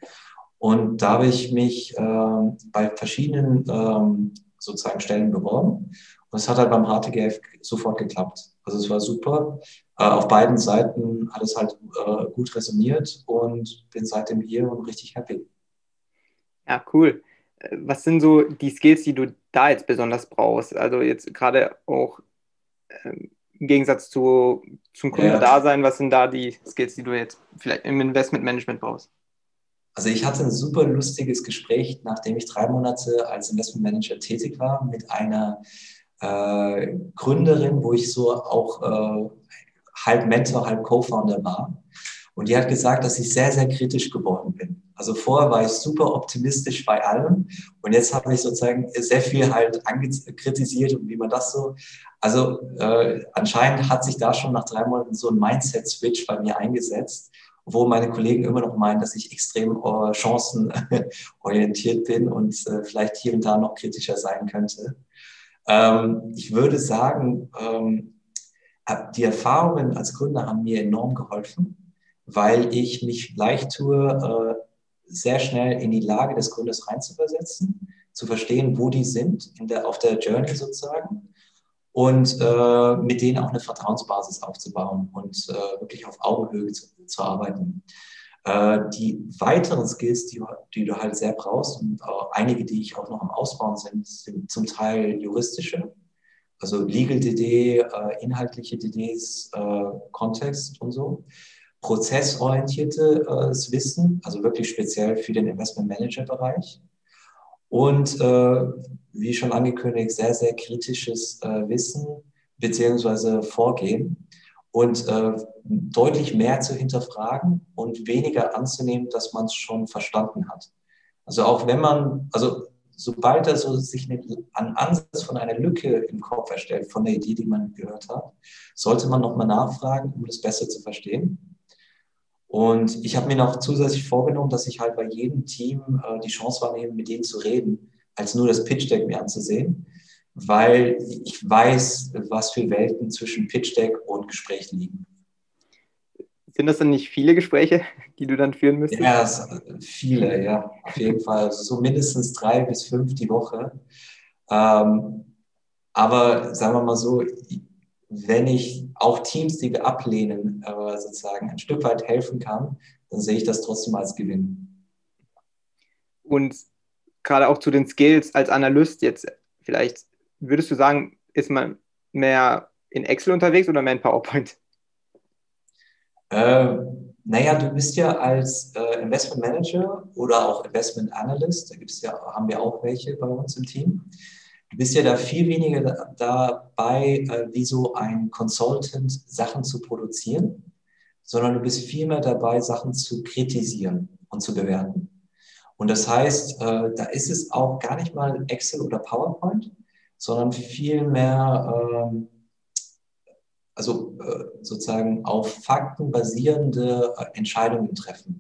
Und da habe ich mich äh, bei verschiedenen ähm, sozusagen Stellen beworben und es hat halt beim HTGF sofort geklappt. Also es war super. Äh, auf beiden Seiten hat es halt äh, gut resoniert und bin seitdem hier und richtig happy. Ja, cool. Was sind so die Skills, die du da jetzt besonders brauchst? Also jetzt gerade auch ähm, im Gegensatz zu, zum Kundendasein, ja. was sind da die Skills, die du jetzt vielleicht im Investmentmanagement brauchst? Also ich hatte ein super lustiges Gespräch, nachdem ich drei Monate als Investmentmanager tätig war, mit einer äh, Gründerin, wo ich so auch äh, halb Mentor, halb Co-Founder war. Und die hat gesagt, dass ich sehr, sehr kritisch geworden bin. Also vorher war ich super optimistisch bei allem und jetzt habe ich sozusagen sehr viel halt kritisiert und wie man das so. Also äh, anscheinend hat sich da schon nach drei Monaten so ein Mindset-Switch bei mir eingesetzt, wo meine Kollegen immer noch meinen, dass ich extrem äh, chancenorientiert bin und äh, vielleicht hier und da noch kritischer sein könnte. Ähm, ich würde sagen, ähm, die Erfahrungen als Gründer haben mir enorm geholfen, weil ich mich leicht tue, äh, sehr schnell in die Lage des Gründers reinzuversetzen, zu verstehen, wo die sind in der, auf der Journey sozusagen und äh, mit denen auch eine Vertrauensbasis aufzubauen und äh, wirklich auf Augenhöhe zu, zu arbeiten. Äh, die weiteren Skills, die, die, du halt sehr brauchst und einige, die ich auch noch am Ausbauen sind, sind zum Teil juristische, also Legal DD, äh, inhaltliche DDs, äh, Kontext und so. Prozessorientiertes Wissen, also wirklich speziell für den Investment Manager Bereich. Und wie schon angekündigt, sehr, sehr kritisches Wissen beziehungsweise Vorgehen und äh, deutlich mehr zu hinterfragen und weniger anzunehmen, dass man es schon verstanden hat. Also auch wenn man, also sobald er so sich einen Ansatz von einer Lücke im Kopf erstellt, von der Idee, die man gehört hat, sollte man nochmal nachfragen, um das besser zu verstehen. Und ich habe mir noch zusätzlich vorgenommen, dass ich halt bei jedem Team äh, die Chance wahrnehme, mit denen zu reden, als nur das Pitch-Deck mir anzusehen weil ich weiß, was für Welten zwischen Pitch Deck und Gespräch liegen. Sind das dann nicht viele Gespräche, die du dann führen müsstest? Ja, viele, ja, auf jeden Fall. Also so mindestens drei bis fünf die Woche. Ähm, aber sagen wir mal so, wenn ich auch Teams, die wir ablehnen, äh, sozusagen ein Stück weit helfen kann, dann sehe ich das trotzdem als Gewinn. Und gerade auch zu den Skills als Analyst jetzt vielleicht würdest du sagen, ist man mehr in Excel unterwegs oder mehr in PowerPoint? Äh, naja, du bist ja als äh, Investment Manager oder auch Investment Analyst, da gibt's ja, haben wir auch welche bei uns im Team. Bist ja da viel weniger dabei, äh, wie so ein Consultant Sachen zu produzieren, sondern du bist viel mehr dabei, Sachen zu kritisieren und zu bewerten. Und das heißt, äh, da ist es auch gar nicht mal Excel oder PowerPoint, sondern vielmehr ähm, also äh, sozusagen auf Fakten basierende Entscheidungen treffen.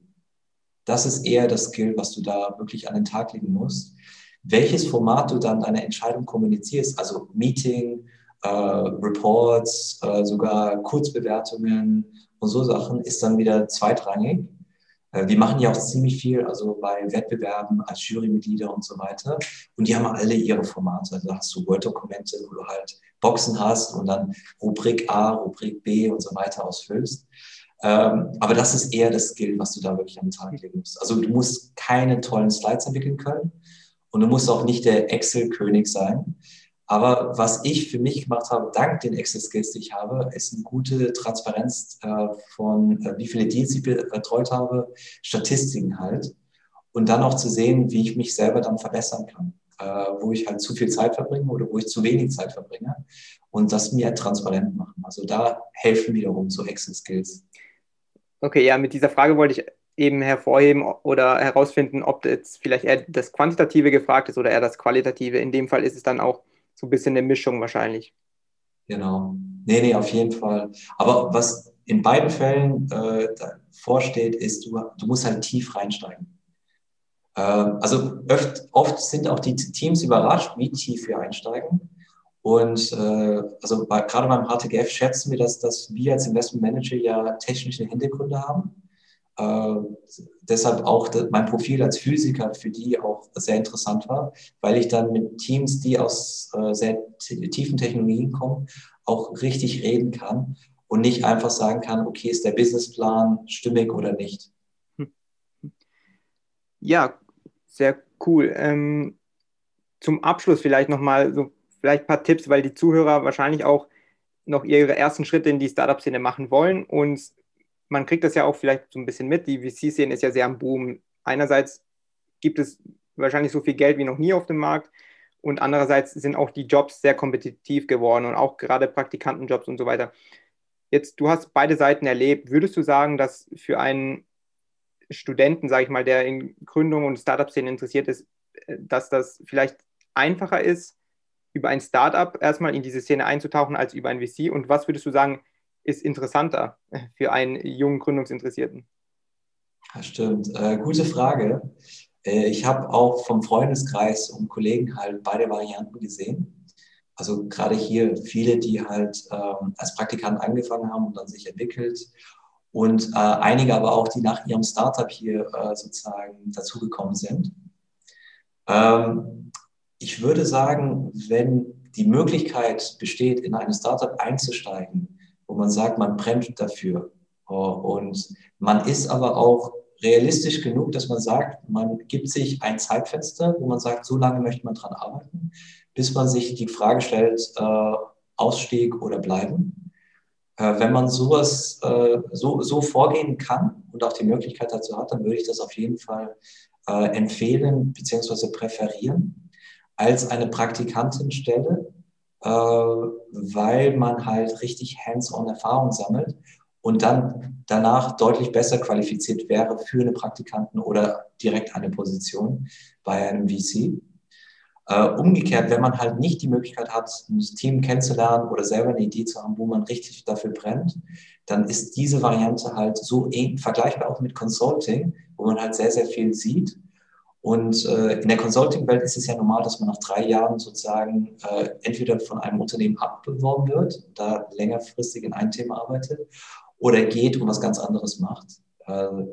Das ist eher das Skill, was du da wirklich an den Tag legen musst. Welches Format du dann deine Entscheidung kommunizierst, also Meeting, äh, Reports, äh, sogar Kurzbewertungen und so Sachen, ist dann wieder zweitrangig. Äh, wir machen ja auch ziemlich viel, also bei Wettbewerben als Jurymitglieder und so weiter. Und die haben alle ihre Formate. Also da hast du Word-Dokumente, wo du halt Boxen hast und dann Rubrik A, Rubrik B und so weiter ausfüllst. Ähm, aber das ist eher das Skill, was du da wirklich den Tag legen musst. Also du musst keine tollen Slides entwickeln können und du musst auch nicht der Excel-König sein. Aber was ich für mich gemacht habe, dank den Excel-Skills, die ich habe, ist eine gute Transparenz äh, von, äh, wie viele Deals ich betreut habe, Statistiken halt. und dann auch zu sehen, wie ich mich selber dann verbessern kann, äh, wo ich halt zu viel Zeit verbringe oder wo ich zu wenig Zeit verbringe und das mir transparent machen. Also da helfen wiederum so Excel-Skills. Okay, ja, mit dieser Frage wollte ich eben hervorheben oder herausfinden, ob jetzt vielleicht eher das Quantitative gefragt ist oder eher das Qualitative. In dem Fall ist es dann auch so ein bisschen eine Mischung wahrscheinlich. Genau. Nee, nee, auf jeden Fall. Aber was in beiden Fällen äh, vorsteht, ist, du, du musst halt tief reinsteigen. Äh, also oft, oft sind auch die Teams überrascht, wie tief wir einsteigen. Und äh, also bei, gerade beim HTGF schätzen wir, dass, dass wir als Investment Manager ja technische Hintergründe haben. Äh, deshalb auch mein Profil als Physiker für die auch sehr interessant war, weil ich dann mit Teams, die aus äh, sehr tiefen Technologien kommen, auch richtig reden kann und nicht einfach sagen kann, okay, ist der Businessplan stimmig oder nicht. Ja, sehr cool. Ähm, zum Abschluss vielleicht nochmal so vielleicht ein paar Tipps, weil die Zuhörer wahrscheinlich auch noch ihre ersten Schritte in die Startup-Szene machen wollen und man kriegt das ja auch vielleicht so ein bisschen mit. Die VC-Szene ist ja sehr am Boom. Einerseits gibt es wahrscheinlich so viel Geld wie noch nie auf dem Markt und andererseits sind auch die Jobs sehr kompetitiv geworden und auch gerade Praktikantenjobs und so weiter. Jetzt, du hast beide Seiten erlebt. Würdest du sagen, dass für einen Studenten, sage ich mal, der in Gründung und Startup-Szene interessiert ist, äh, dass das vielleicht einfacher ist, über ein Startup erstmal in diese Szene einzutauchen als über ein VC? Und was würdest du sagen, ist interessanter für einen jungen Gründungsinteressierten? Das stimmt. Äh, gute Frage. Äh, ich habe auch vom Freundeskreis und Kollegen halt beide Varianten gesehen. Also gerade hier viele, die halt ähm, als Praktikant angefangen haben und dann sich entwickelt. Und äh, einige aber auch, die nach ihrem Startup hier äh, sozusagen dazugekommen sind. Ähm, ich würde sagen, wenn die Möglichkeit besteht, in eine Startup einzusteigen, wo man sagt, man brennt dafür äh, und man ist aber auch realistisch genug, dass man sagt, man gibt sich ein Zeitfenster, wo man sagt, so lange möchte man dran arbeiten, bis man sich die Frage stellt, äh, Ausstieg oder bleiben. Äh, wenn man sowas äh, so, so vorgehen kann und auch die Möglichkeit dazu hat, dann würde ich das auf jeden Fall äh, empfehlen bzw. präferieren als eine Praktikantenstelle, äh, weil man halt richtig hands-on Erfahrung sammelt und dann danach deutlich besser qualifiziert wäre für eine Praktikanten oder direkt eine Position bei einem VC. Äh, umgekehrt, wenn man halt nicht die Möglichkeit hat, ein Team kennenzulernen oder selber eine Idee zu haben, wo man richtig dafür brennt, dann ist diese Variante halt so vergleichbar auch mit Consulting, wo man halt sehr, sehr viel sieht. Und äh, in der Consulting-Welt ist es ja normal, dass man nach drei Jahren sozusagen äh, entweder von einem Unternehmen abbeworben wird, da längerfristig in einem Thema arbeitet, oder geht und was ganz anderes macht. Äh,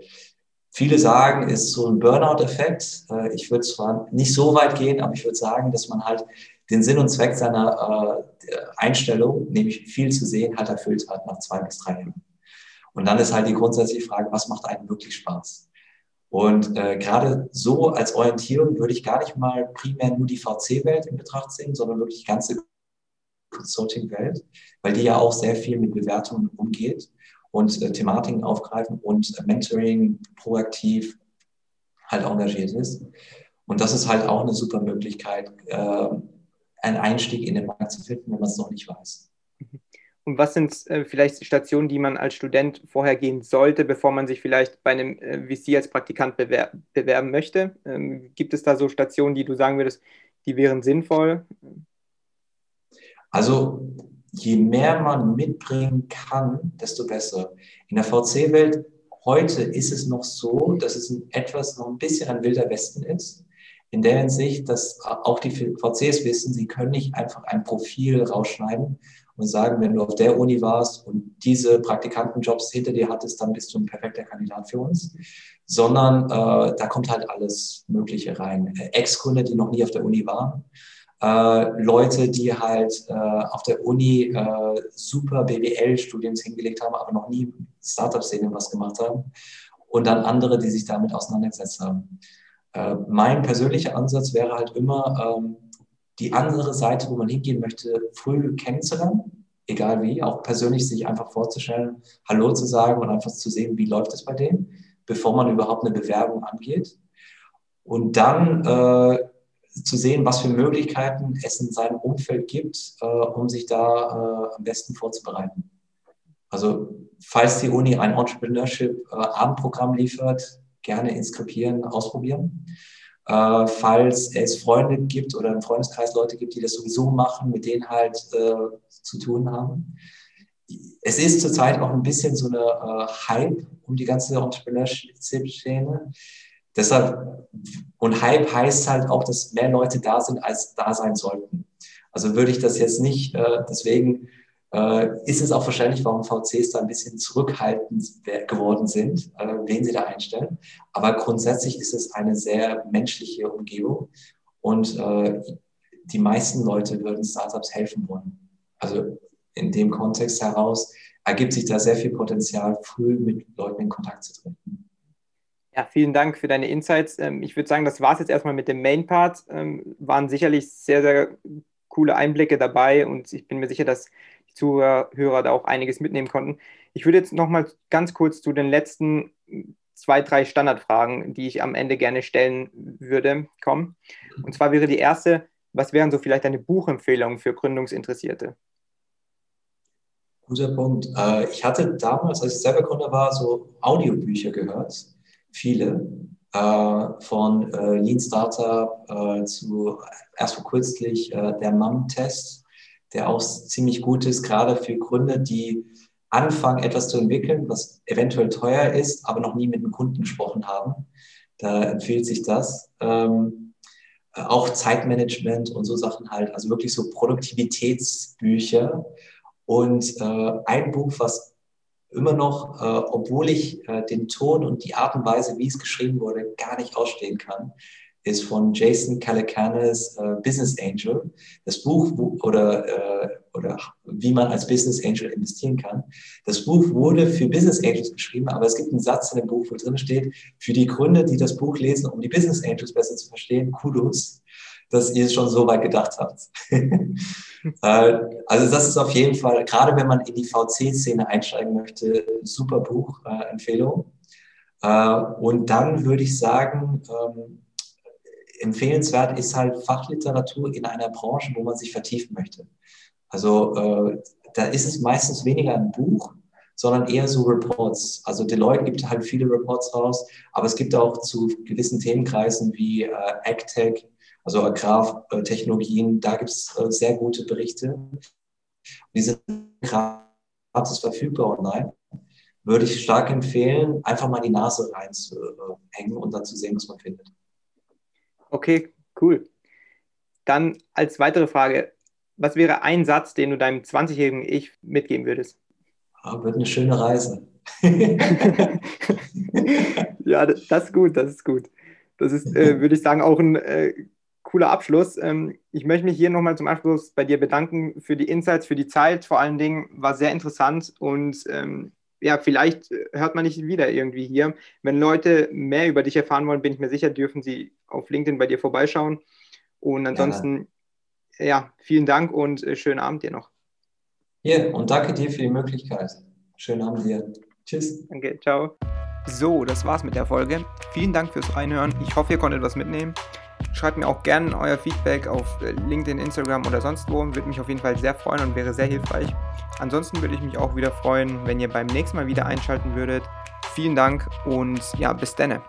viele sagen, es ist so ein Burnout-Effekt. Äh, ich würde zwar nicht so weit gehen, aber ich würde sagen, dass man halt den Sinn und Zweck seiner äh, Einstellung, nämlich viel zu sehen, halt erfüllt hat nach zwei bis drei Jahren. Und dann ist halt die grundsätzliche Frage, was macht einem wirklich Spaß? Und äh, gerade so als Orientierung würde ich gar nicht mal primär nur die VC-Welt in Betracht ziehen, sondern wirklich die ganze Consulting-Welt, weil die ja auch sehr viel mit Bewertungen umgeht und äh, Thematiken aufgreifen und äh, Mentoring proaktiv halt engagiert ist. Und das ist halt auch eine super Möglichkeit, äh, einen Einstieg in den Markt zu finden, wenn man es noch nicht weiß. Und was sind äh, vielleicht Stationen, die man als Student vorher gehen sollte, bevor man sich vielleicht bei einem äh, VC als Praktikant bewer bewerben möchte? Ähm, gibt es da so Stationen, die du sagen würdest, die wären sinnvoll? Also je mehr man mitbringen kann, desto besser. In der VC-Welt heute ist es noch so, dass es etwas noch ein bisschen ein wilder Westen ist. In der Hinsicht, dass auch die VCs wissen, sie können nicht einfach ein Profil rausschneiden und sagen, wenn du auf der Uni warst und diese Praktikantenjobs hinter dir hattest, dann bist du ein perfekter Kandidat für uns. Sondern äh, da kommt halt alles Mögliche rein. Ex-Gründer, die noch nie auf der Uni waren, äh, Leute, die halt äh, auf der Uni äh, super BWL-Studiums hingelegt haben, aber noch nie Startup-Szene was gemacht haben. Und dann andere, die sich damit auseinandergesetzt haben. Äh, mein persönlicher Ansatz wäre halt immer, ähm, die andere Seite, wo man hingehen möchte, früh kennenzulernen, egal wie, auch persönlich sich einfach vorzustellen, Hallo zu sagen und einfach zu sehen, wie läuft es bei denen, bevor man überhaupt eine Bewerbung angeht. und dann äh, zu sehen, was für Möglichkeiten es in seinem Umfeld gibt, äh, um sich da äh, am besten vorzubereiten. Also falls die Uni ein Entrepreneurship-Abendprogramm äh, liefert, gerne inskribieren, ausprobieren. Äh, falls es Freunde gibt oder im Freundeskreis Leute gibt, die das sowieso machen, mit denen halt äh, zu tun haben. Es ist zurzeit auch ein bisschen so eine äh, Hype um die ganze Entrepreneurship-Szene. Deshalb, und Hype heißt halt auch, dass mehr Leute da sind, als da sein sollten. Also würde ich das jetzt nicht, äh, deswegen äh, ist es auch wahrscheinlich, warum VCs da ein bisschen zurückhaltend geworden sind, äh, wen sie da einstellen. Aber grundsätzlich ist es eine sehr menschliche Umgebung und äh, die meisten Leute würden Startups helfen wollen. Also in dem Kontext heraus ergibt sich da sehr viel Potenzial, früh mit Leuten in Kontakt zu treten. Ja, vielen Dank für deine Insights. Ähm, ich würde sagen, das war es jetzt erstmal mit dem Main Part. Ähm, waren sicherlich sehr, sehr coole Einblicke dabei und ich bin mir sicher, dass Zuhörer da auch einiges mitnehmen konnten. Ich würde jetzt nochmal ganz kurz zu den letzten zwei, drei Standardfragen, die ich am Ende gerne stellen würde, kommen. Und zwar wäre die erste, was wären so vielleicht deine Buchempfehlungen für Gründungsinteressierte? Guter Punkt. Äh, ich hatte damals, als ich selber Gründer war, so Audiobücher gehört, viele, äh, von äh, Lean Startup zu erst vor kürzlich der MAM-Test, der auch ziemlich gut ist, gerade für Gründer, die anfangen, etwas zu entwickeln, was eventuell teuer ist, aber noch nie mit einem Kunden gesprochen haben. Da empfiehlt sich das. Ähm, auch Zeitmanagement und so Sachen halt, also wirklich so Produktivitätsbücher, und äh, ein Buch, was immer noch, äh, obwohl ich äh, den Ton und die Art und Weise, wie es geschrieben wurde, gar nicht ausstehen kann, ist von Jason Calacanis äh, Business Angel. Das Buch oder, äh, oder wie man als Business Angel investieren kann. Das Buch wurde für Business Angels geschrieben, aber es gibt einen Satz in dem Buch, wo drin steht, für die Gründer, die das Buch lesen, um die Business Angels besser zu verstehen, Kudos dass ihr es schon so weit gedacht habt. *laughs* Äh, also das ist auf jeden Fall, gerade wenn man in die VC-Szene einsteigen möchte, super Buch, äh, Empfehlung. Äh, und dann würde ich sagen, ähm, empfehlenswert ist halt Fachliteratur in einer Branche, wo man sich vertiefen möchte. Also äh, da ist es meistens weniger ein Buch, sondern eher so Reports. Also Deloitte gibt halt viele Reports raus, aber es gibt auch zu gewissen Themenkreisen wie äh, AgTech, also Agrartechnologien, da gibt es äh, sehr gute Berichte. Die sind gratis verfügbar online. Würde ich stark empfehlen, einfach mal die Nase reinzuhängen und dann zu sehen, was man findet. Okay, cool. Dann als weitere Frage, was wäre ein Satz, den du deinem 20-jährigen Ich mitgeben würdest? Ah, wird eine schöne Reise. *laughs* ja, das ist gut, das ist gut. Das ist, äh, würde ich sagen, auch ein äh, cooler Abschluss. Ähm, ich möchte mich hier nochmal zum Abschluss bei dir bedanken für die Insights, für die Zeit. Vor allen Dingen war sehr interessant und ähm, ja, vielleicht hört man nicht wieder irgendwie hier. Wenn Leute mehr über dich erfahren wollen, bin ich mir sicher, dürfen sie auf LinkedIn bei dir vorbeischauen. Und ansonsten, ja, ja vielen Dank und äh, schönen Abend dir noch. Ja, und danke dir für die Möglichkeit. Schönen Abend dir. Tschüss. Danke, ciao. So, das war's mit der Folge. Vielen Dank fürs Reinhören. Ich hoffe, ihr konntet was mitnehmen. Schreibt mir auch gerne euer Feedback auf äh, LinkedIn, Instagram oder sonst wo. Würde mich auf jeden Fall sehr freuen und wäre sehr hilfreich. Ansonsten würde ich mich auch wieder freuen, wenn ihr beim nächsten Mal wieder einschalten würdet. Vielen Dank und ja, bis denne.